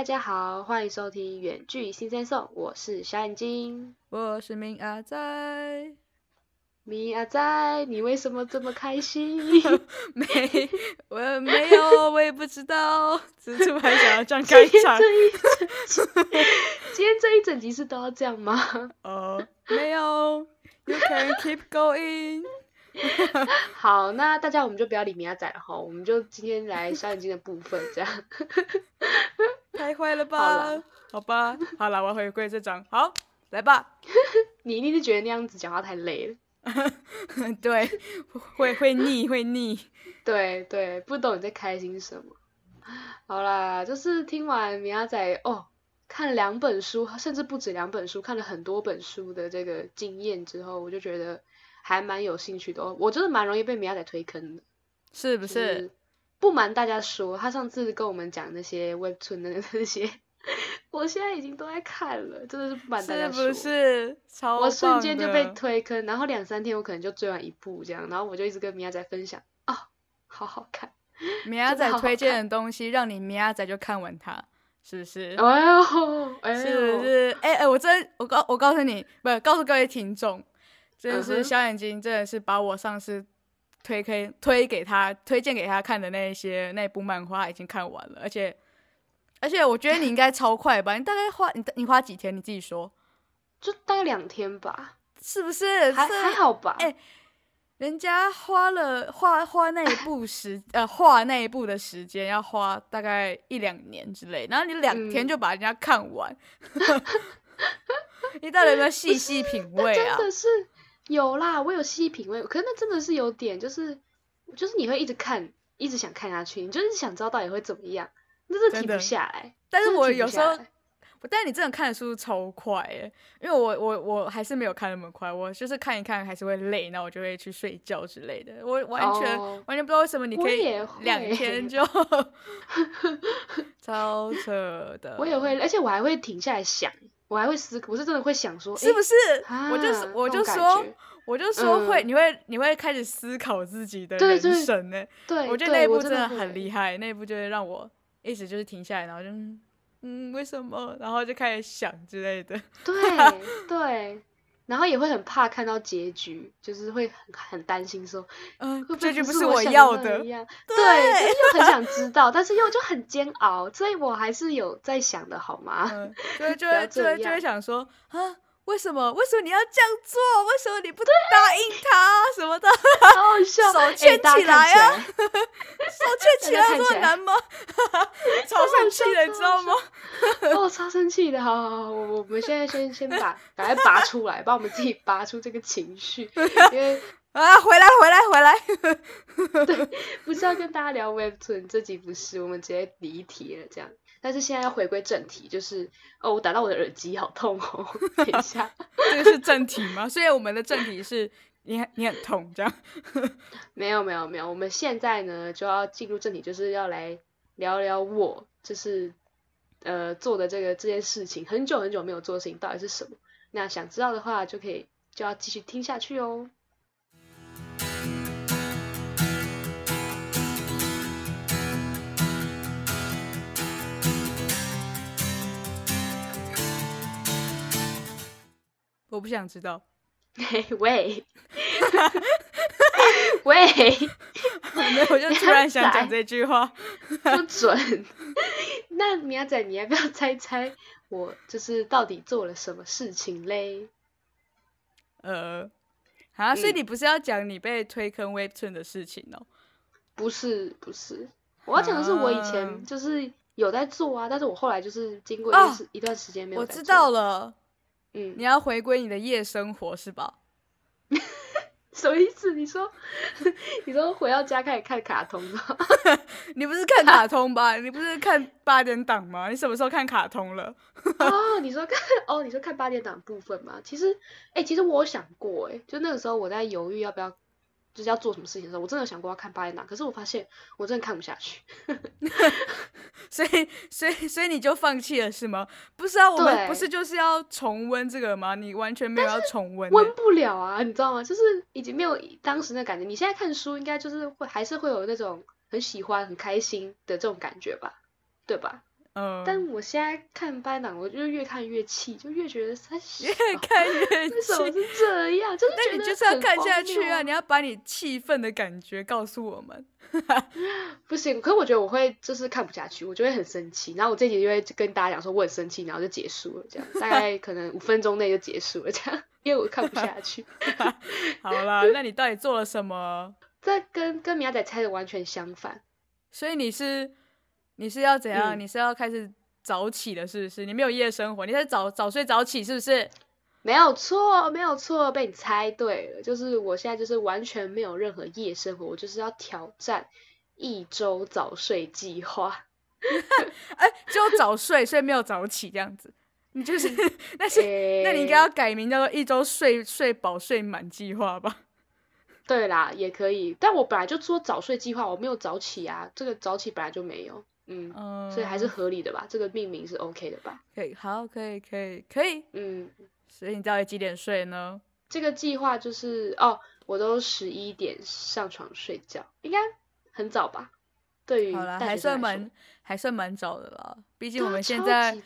大家好，欢迎收听《远距新生颂》，我是小眼睛，我是明阿仔。明阿仔，你为什么这么开心？没，我没有，我也不知道，只是突然想要这样开场。今天这一整集是都要这样吗？哦，没有，You can keep going。好，那大家我们就不要理明阿仔了哈，我们就今天来小眼睛的部分，这样。太坏了吧？好吧，好了，我要回归这张，好，来吧。你一定是觉得那样子讲话太累了。对，会会腻，会腻。对对，不懂你在开心什么。好啦，就是听完米亚仔哦，看两本书，甚至不止两本书，看了很多本书的这个经验之后，我就觉得还蛮有兴趣的。我真的蛮容易被米亚仔推坑的，是不是？不瞒大家说，他上次跟我们讲那些 Webtoon 的那些。我现在已经都在看了，真的是不瞒大家说，是不是？超我瞬间就被推坑，然后两三天我可能就追完一部这样，然后我就一直跟米亚仔分享，哦，好好看。米亚仔推荐的东西，让你米亚仔就看完它，是不是？哎呦，哎呦，是不是？哎哎，我真，我告我告诉你，不是告诉各位听众，真的是小眼睛，真的是把我上次推推推给他推荐给他看的那些那部漫画已经看完了，而且。而且我觉得你应该超快吧？你大概花你你花几天？你自己说，就大概两天吧，是不是？还还好吧？哎，人家花了画画那一部时呃画那一部的时间要花大概一两年之类，然后你两天就把人家看完 你到底有没有细细品 味啊？真的是有啦，我有细细品味，可是那真的是有点，就是就是你会一直看，一直想看下去，你就是想知道到底会怎么样。真的停不下来，但是我有时候，但是你真的看的速度超快诶，因为我我我还是没有看那么快，我就是看一看还是会累，那我就会去睡觉之类的。我完全完全不知道为什么你可以 两天就 超扯的。我也会，而且我还会停下来想，我还会思考，我是真的会想说，是不是？我就是我就说，我就说会，你会你会开始思考自己的人生呢。对，我觉得那一部真的很厉害，那一部就会让我。一直就是停下来，然后就嗯，为什么？然后就开始想之类的。对对，然后也会很怕看到结局，就是会很很担心说，嗯，结局不是我要的。对，又很想知道，但是又就很煎熬，所以我还是有在想的，好吗？对，就会 就会就会想说啊。为什么？为什么你要这样做？为什么你不答应他什么的？好笑，手牵起来呀！手牵起来这么难吗？超生气的，你知道吗？哦，超生气的！好好好，我我们现在先先把 赶快拔出来，把我们自己拔出这个情绪，因为啊，回来回来回来！对，不是要跟大家聊 Webtoon，这集不是，我们直接离题了，这样。但是现在要回归正题，就是哦，我打到我的耳机好痛哦，等一下，这个是正题吗？所以我们的正题是你你很痛这样？没有没有没有，我们现在呢就要进入正题，就是要来聊聊我就是呃做的这个这件事情，很久很久没有做的事情到底是什么？那想知道的话，就可以就要继续听下去哦。我不想知道。喂，喂，没有，我就突然想讲 这句话，不准。那苗仔，你要不要猜猜我就是到底做了什么事情嘞？呃，啊，所以你不是要讲你被推坑 Webtoon 的事情哦？不是，不是，我要讲的是我以前就是有在做啊，但是我后来就是经过一一段时间没有。我知道了。嗯，你要回归你的夜生活是吧？什么意思？你说，你说回到家开始看卡通了？你不是看卡通吧？你不是看八点档吗？你什么时候看卡通了？哦，你说看哦，你说看八点档部分吗？其实，哎，其实我有想过，哎，就那个时候我在犹豫要不要。就是要做什么事情的时候，我真的想过要看八点档，可是我发现我真的看不下去，所以所以所以你就放弃了是吗？不是啊，我们不是就是要重温这个吗？你完全没有要重温，温不了啊，你知道吗？就是已经没有当时那感觉。你现在看书应该就是会还是会有那种很喜欢、很开心的这种感觉吧？对吧？嗯，但我现在看班长，我就越看越气，就越觉得他 越看越 为什么。是这样？就是觉你就是要很看下去啊！你要把你气愤的感觉告诉我们。不行，可是我觉得我会就是看不下去，我就会很生气，然后我这集就会跟大家讲说我很生气，然后就结束了，这样大概可能五分钟内就结束了，这样，因为我看不下去。好啦，那你到底做了什么？这跟跟米亚仔猜的完全相反。所以你是你是要怎样？嗯你是要开始早起了，是不是？你没有夜生活，你在早早睡早起，是不是？没有错，没有错，被你猜对了。就是我现在就是完全没有任何夜生活，我就是要挑战一周早睡计划。哎、只有早睡，所以没有早起这样子。你就是，那是、那你应该要改名叫做一周睡睡饱睡满计划吧？对啦，也可以。但我本来就说早睡计划，我没有早起啊，这个早起本来就没有，嗯，嗯，所以还是合理的吧？这个命名是 OK 的吧？可以，好，可以，可以，可以。嗯，所以你到底几点睡呢？这个计划就是哦，我都十一点上床睡觉，应该很早吧？对于好啦，还算蛮还算蛮早的啦。毕竟我们现在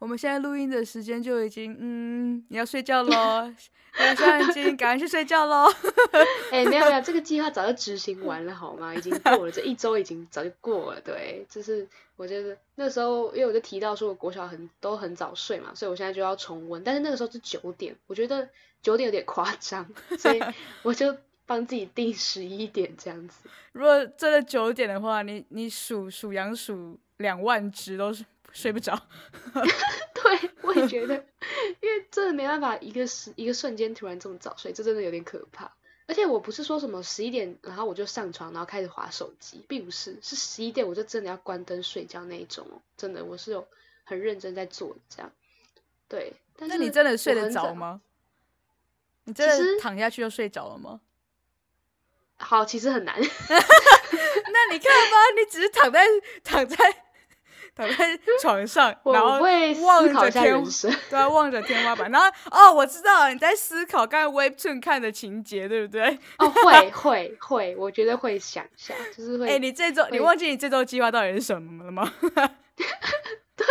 我们现在录音的时间就已经，嗯，你要睡觉喽，那小眼睛赶快去睡觉喽。哎、没有没有，这个计划早就执行完了好吗？已经过了，这一周已经早就过了。对，就是我觉得那时候，因为我就提到说我国小很都很早睡嘛，所以我现在就要重温。但是那个时候是九点，我觉得九点有点夸张，所以 我就帮自己定十一点这样子。如果真的九点的话，你你数数羊数两万只都是睡不着。对，我也觉得，因为真的没办法一个时一个瞬间突然这么早睡，这真的有点可怕。而且我不是说什么十一点，然后我就上床，然后开始划手机，并不是，是十一点我就真的要关灯睡觉那一种哦，真的我是有很认真在做的这样。对，但是那你真的睡得？着吗？你真的躺下去就睡着了吗？好，其实很难。那你看吧，你只是躺在躺在躺在床上，然后会望着天。对啊，望着天花板，然后哦，我知道了你在思考刚才 Webtoon 看的情节，对不对？哦，会会会，我觉得会想一下，就是会。哎、你这周你忘记你这周计划到底是什么了吗？对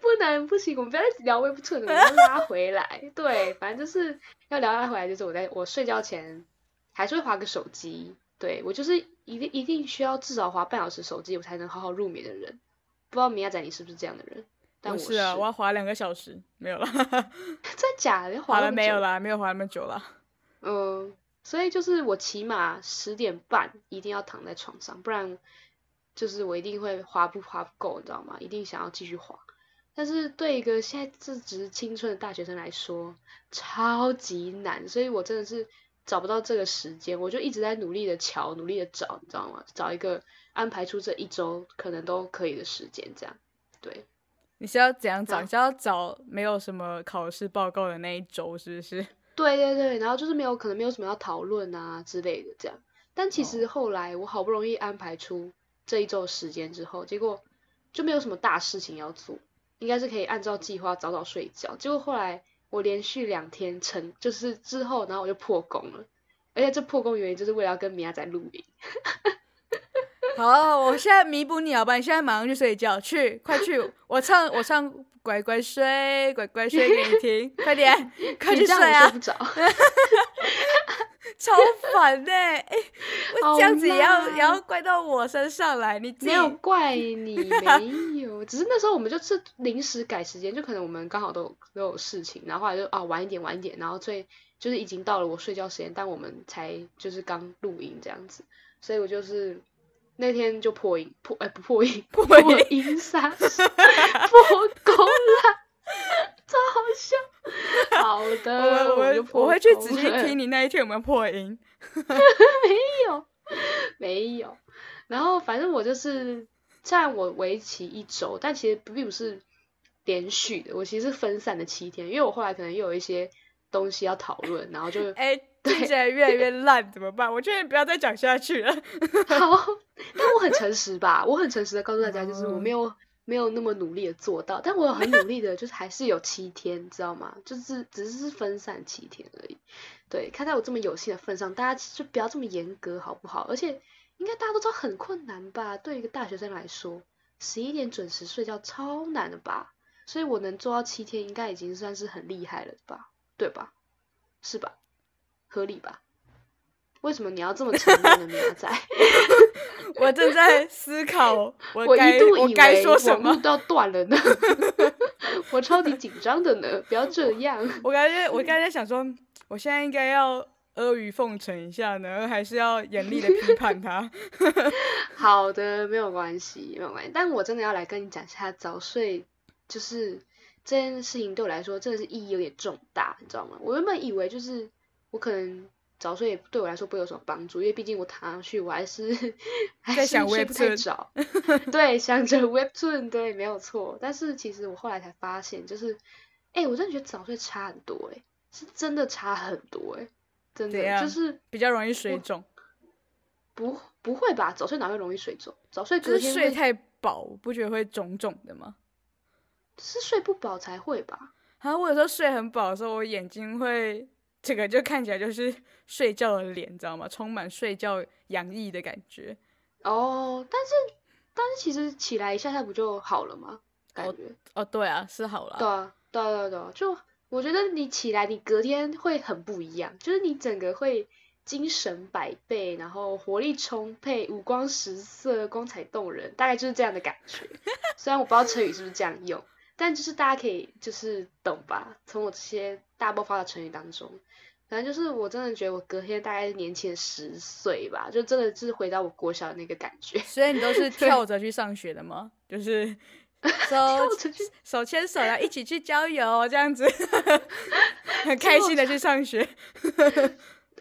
不能不行，我们不要再聊微不寸了，我们要拉回来。对，反正就是要聊拉回来，就是我在我睡觉前还是会划个手机。对我就是一定一定需要至少划半小时手机，我才能好好入眠的人。不知道米亚仔你是不是这样的人？但我我是啊，我要滑两个小时，没有了，真假的滑？了没有啦，没有滑那么久了。嗯，所以就是我起码十点半一定要躺在床上，不然就是我一定会滑不滑不够，你知道吗？一定想要继续滑。但是对一个现在正值青春的大学生来说，超级难，所以我真的是找不到这个时间，我就一直在努力的瞧，努力的找，你知道吗？找一个安排出这一周可能都可以的时间，这样。对，你是要怎样找？嗯你是要找没有什么考试报告的那一周，是不是？对对对，然后就是没有可能没有什么要讨论啊之类的这样。但其实后来我好不容易安排出这一周时间之后，结果就没有什么大事情要做，应该是可以按照计划早早睡觉。结果后来我连续两天成，就是之后，然后我就破功了。而且这破功原因就是为了要跟米娅仔录音。好，我现在弥补你好吧？你现在马上去睡觉，去，快去！我唱，我唱，乖乖睡，乖乖睡给你听，快点，快去睡啊。样我睡不！着。超烦呢、哎、我这样子也要啦。也要怪到我身上来，你没有怪你，没有，只是那时候我们就是临时改时间，就可能我们刚好都有都有事情，然后后来就啊晚一点晚一点，然后最就是已经到了我睡觉时间，但我们才就是刚录音这样子，所以我就是那天就破音破哎、不破音破破音音杀破超好笑。好的，我我我会去仔细听你那一天有没有破音。没有，没有。然后反正我就是，虽然我为期一周，但其实并不是连续的，我其实是分散的七天，因为我后来可能又有一些东西要讨论，然后就哎、听起来越来越烂，怎么办？我觉得你不要再讲下去了。好，但我很诚实吧，我很诚实的告诉大家，就是我没有没有那么努力的做到，但我有很努力的，就是还是有七天，知道吗？就是只是分散七天而已。对，看在我这么有幸的份上，大家就不要这么严格，好不好？而且应该大家都知道很困难吧？对一个大学生来说，十一点准时睡觉超难的吧？所以我能做到七天，应该已经算是很厉害了吧？对吧？是吧？合理吧？为什么你要这么沉默呢，苗仔？我正在思考，我我一度我以该为说什么网络。都要断了呢，我超级紧张的呢，不要这样。我刚才我刚才在想说，我现在应该要阿谀奉承一下呢，还是要严厉的批判他？好的，没有关系，没有关系。但我真的要来跟你讲一下早睡，就是这件事情对我来说真的是意义有点重大，你知道吗？我原本以为就是我可能早睡对我来说不会有什么帮助，因为毕竟我躺上去我还是 还是在想睡不着，对，想着 Webtoon，对，没有错。但是其实我后来才发现，就是，哎、我真的觉得早睡差很多、哎，是真的差很多、哎，真的就是比较容易水肿，不不会吧？早睡哪会容易水肿？早睡就隔天会是睡太饱，不觉得会肿肿的吗？是睡不饱才会吧？然后我有时候睡很饱的时候，我眼睛会这个就看起来就是睡觉的脸，你知道吗？充满睡觉洋溢的感觉。哦，但是但是其实起来一下下不就好了吗？感哦觉，哦，对啊，是好了。对啊，对啊，对啊，对啊，就我觉得你起来，你隔天会很不一样，就是你整个会精神百倍，然后活力充沛，五光十色，光彩动人，大概就是这样的感觉。虽然我不知道成语是不是这样用，但就是大家可以就是懂吧？从我这些大爆发的成语当中，反正就是我真的觉得我隔天大概年轻十岁吧，就真的是回到我国小的那个感觉。所以你都是 跳着去上学的吗？就是 手手牵手然一起去郊游这样子，很开心的去上学。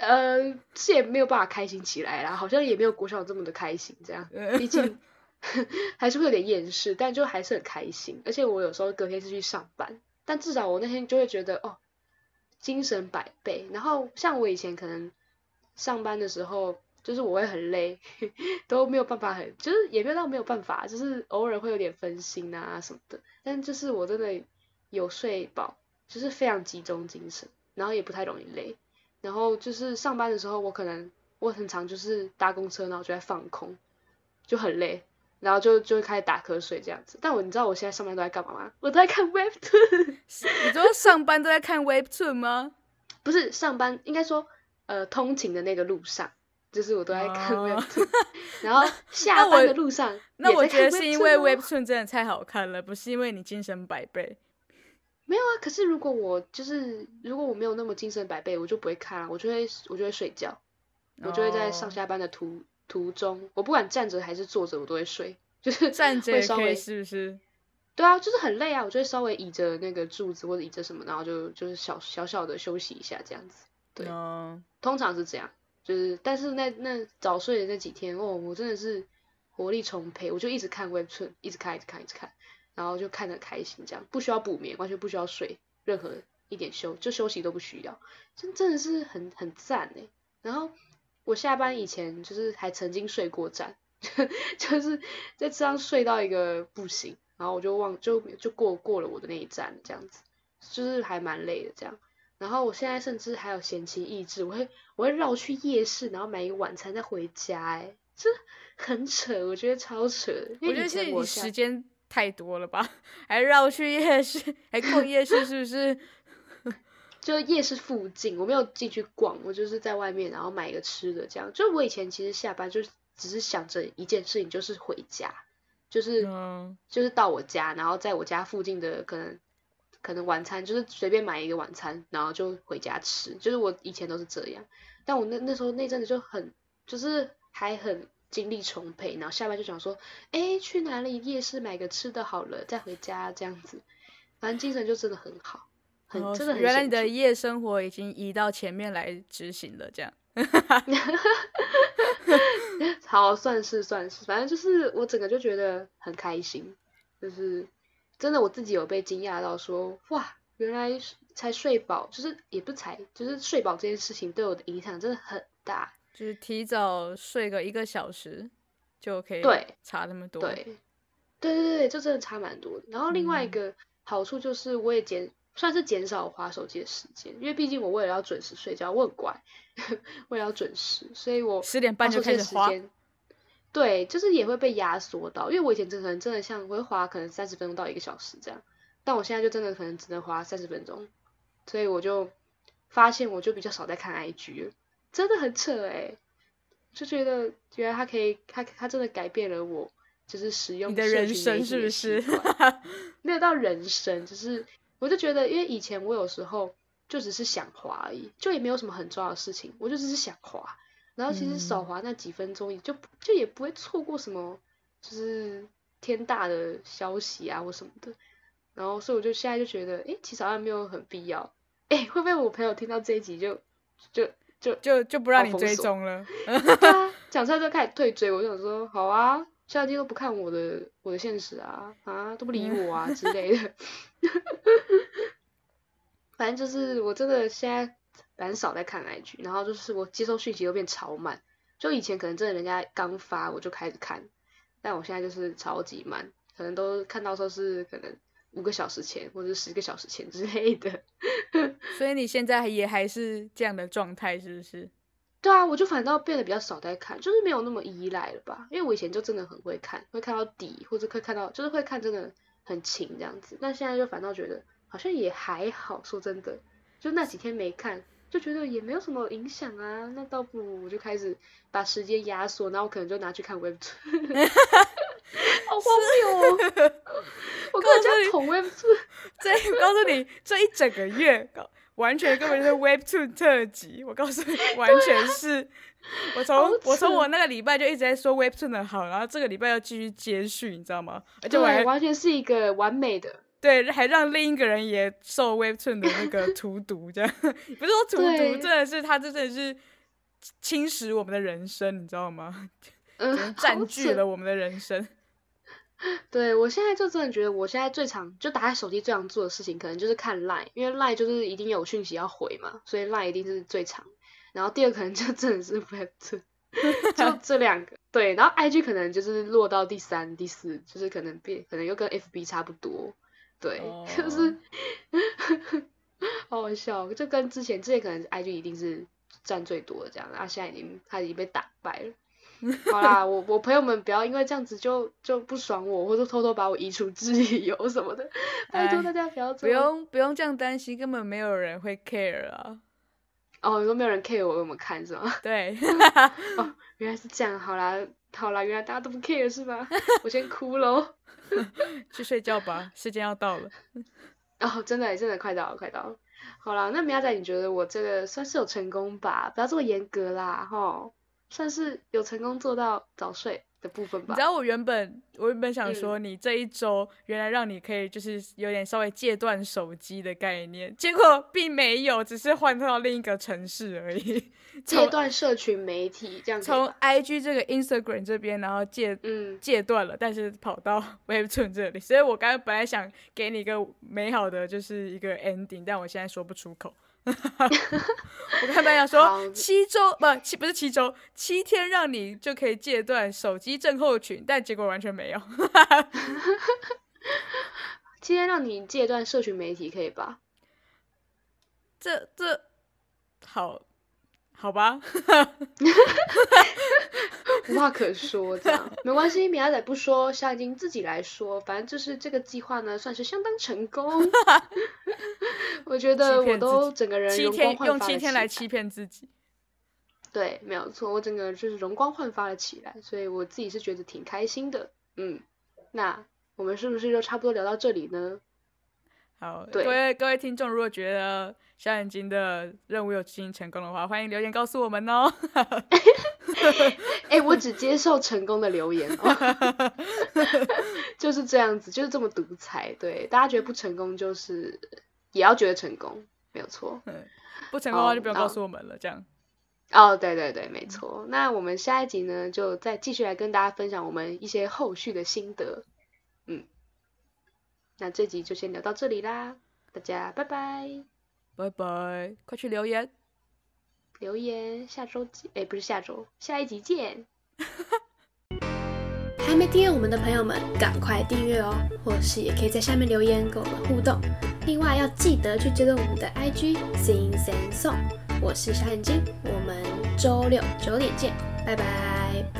呃，是也没有办法开心起来啦，好像也没有国小这么的开心，这样，毕竟还是会有点厌世，但就还是很开心。而且我有时候隔天是去上班，但至少我那天就会觉得哦，精神百倍。然后像我以前可能上班的时候，就是我会很累，都没有办法很，就是也没有到没有办法，就是偶尔会有点分心啊什么的。但就是我真的有睡饱，就是非常集中精神，然后也不太容易累。然后就是上班的时候，我可能我很常就是搭公车，然后就在放空，就很累，然后就就会开始打瞌睡这样子。但我你知道我现在上班都在干嘛吗？我都在看 Webtoon，你说上班都在看 Webtoon 吗？不是上班，应该说呃通勤的那个路上，就是我都在看哦 Webtoon，然后下班的路上那我觉得是因为 Webtoon 真的太好看了，不是因为你精神百倍。没有啊，可是如果我就是如果我没有那么精神百倍，我就不会看啊，我就会我就会睡觉，我就会在上哦下班的途途中，我不管站着还是坐着，我都会睡，就是站着会稍微是不是？对啊，就是很累啊，我就会稍微倚着那个柱子或者倚着什么，然后就就是小小小的休息一下这样子，对哦，通常是这样，就是但是那那早睡的那几天，哦，我真的是活力充沛，我就一直看 Webtoon，一直看一直看一直看，然后就看得开心，这样不需要补眠，完全不需要睡，任何一点休就休息都不需要，真真的是很很赞哎。然后我下班以前就是还曾经睡过站，就是在车上睡到一个不行，然后我就忘就就过过了我的那一站这样子，就是还蛮累的这样。然后我现在甚至还有闲情逸致，我会我会绕去夜市，然后买一个晚餐再回家，哎，这很扯，我觉得超扯我觉得是你时间太多了吧？还绕去夜市，还逛夜市，是不是？就夜市附近，我没有进去逛，我就是在外面，然后买一个吃的，这样。就我以前其实下班就只是想着一件事情，就是回家，就是、嗯，就是到我家，然后在我家附近的可能可能晚餐就是随便买一个晚餐，然后就回家吃。就是我以前都是这样，但我那那时候那阵子就很就是还很精力充沛，然后下班就想说，哎，去哪里夜市买个吃的好了，再回家这样子，反正精神就真的很好。很哦真的很原来你的夜生活已经移到前面来执行了，这样。好，算是算是，反正就是我整个就觉得很开心，就是真的我自己有被惊讶到说，哇，原来才睡饱，就是也不才，就是睡饱这件事情对我的影响真的很大。就是提早睡个一个小时就可以对差那么多。对，对对对，就真的差蛮多的。然后另外一嗯个好处就是我也减算是减少划手机的时间，因为毕竟我为了要准时睡觉，我很乖，为了要准时，所以我十点半就开始花。对，就是也会被压缩到，因为我以前真的可能真的像我会花可能三十分钟到一个小时这样，但我现在就真的可能只能花三十分钟，所以我就发现我就比较少在看 IG 了，真的很扯哎，就觉得原来它可以，它它真的改变了我，就是使用你的人生是不是？没有到人生，就是我就觉得，因为以前我有时候就只是想滑而已，就也没有什么很重要的事情，我就只是想滑。然后其实少滑那几分钟，就就也不会错过什么，就是天大的消息啊或什么的。然后所以我就现在就觉得，哎，其实好像没有很必要。哎，会不会我朋友听到这一集就就就就就不让你追踪了？对啊，讲出来就开始退追。我就想说，好啊，下期都不看我的我的现实啊啊，都不理我啊之类的。反正就是我真的现在。很少在看 IG，然后就是我接收讯息都变超慢，就以前可能真的人家刚发我就开始看，但我现在就是超级慢，可能都看到说是可能五个小时前或者十个小时前之类的。所以你现在也还是这样的状态是不是？对啊，我就反倒变得比较少在看，就是没有那么依赖了吧？因为我以前就真的很会看，会看到底或者会看到，就是会看真的很勤这样子，但现在就反倒觉得好像也还好，说真的，就那几天没看。就觉得也没有什么影响啊，那倒不如我就开始把时间压缩，然后我可能就拿去看 Web Two，好荒谬哦！我跟你讲，Web Two，这我 告诉你，这一整个月完全根本就是 Web Two 特辑。我告诉你，完全是我从我从我那个礼拜就一直在说 Web Two 的好，然后这个礼拜要继续接续，你知道吗？而且我完全是一个完美的。对，还让另一个人也受 Webtoon 的那个荼毒，这样 不是说荼毒，真的是他真的是侵蚀我们的人生，你知道吗？嗯，占据了我们的人生。对我现在就真的觉得，我现在最常就打开手机最常做的事情，可能就是看 Line，因为 Line 就是一定有讯息要回嘛，所以 Line 一定是最长。然后第二可能就 真的是 Webtoon，就这两个。对，然后 IG 可能就是落到第三、第四，就是可能变，可能又跟 FB 差不多。对，就是 好好笑，就跟之前之前可能 IG 一定是占最多的这样，然后现在已经他已经被打败了。好啦，我我朋友们不要因为这样子就就不爽我，或者偷偷把我移除自由什么的，拜托大家不要不用不用这样担心，根本没有人会 care 啊。哦，你说没有人 care 我有没有看是吗？对，哦，原来是这样，好啦好啦，原来大家都不 care 是吧？我先哭喽。去睡觉吧，时间要到了。哦，真的，真的快到了，快到了。好啦，那苗仔，你觉得我这个算是有成功吧？不要这么严格啦，哈，算是有成功做到早睡。的部分吧。你知道我原本我原本想说，你这一周原来让你可以就是有点稍微戒断手机的概念，结果并没有，只是换到另一个城市而已。戒断社群媒体这样。从 IG 这个 Instagram 这边，然后戒嗯戒断了，但是跑到 Webtoon 这里，所以我刚刚本来想给你一个美好的就是一个 ending，但我现在说不出口。我看大家说七周不七不是七周七天让你就可以戒断手机症候群，但结果完全没有。七天让你戒断社群媒体可以吧？这这好。好吧，无话可说，这样没关系。米亚仔不说，夏金自己来说，反正就是这个计划呢，算是相当成功。我觉得我都整个人七天用七天来欺骗自己，对，没有错，我整个就是容光焕发了起来，所以我自己是觉得挺开心的。嗯，那我们是不是就差不多聊到这里呢？好，各位各位听众，如果觉得小眼睛的任务有进行成功的话，欢迎留言告诉我们哦。哎，我只接受成功的留言哦，就是这样子，就是这么独裁。对，大家觉得不成功，就是也要觉得成功，没有错。嗯 不成功的话就不用告诉我们了，这样。哦，对对对，没错。那我们下一集呢，就再继续来跟大家分享我们一些后续的心得。嗯。那这集就先聊到这里啦，大家拜拜，拜拜，快去留言，留言，下周见，哎，不是下周，下一集见。还没订阅我们的朋友们，赶快订阅哦，或是也可以在下面留言跟我们互动。另外要记得去追踪我们的 IG Sing Sing Song，我是小眼睛，我们周六九点见，拜拜。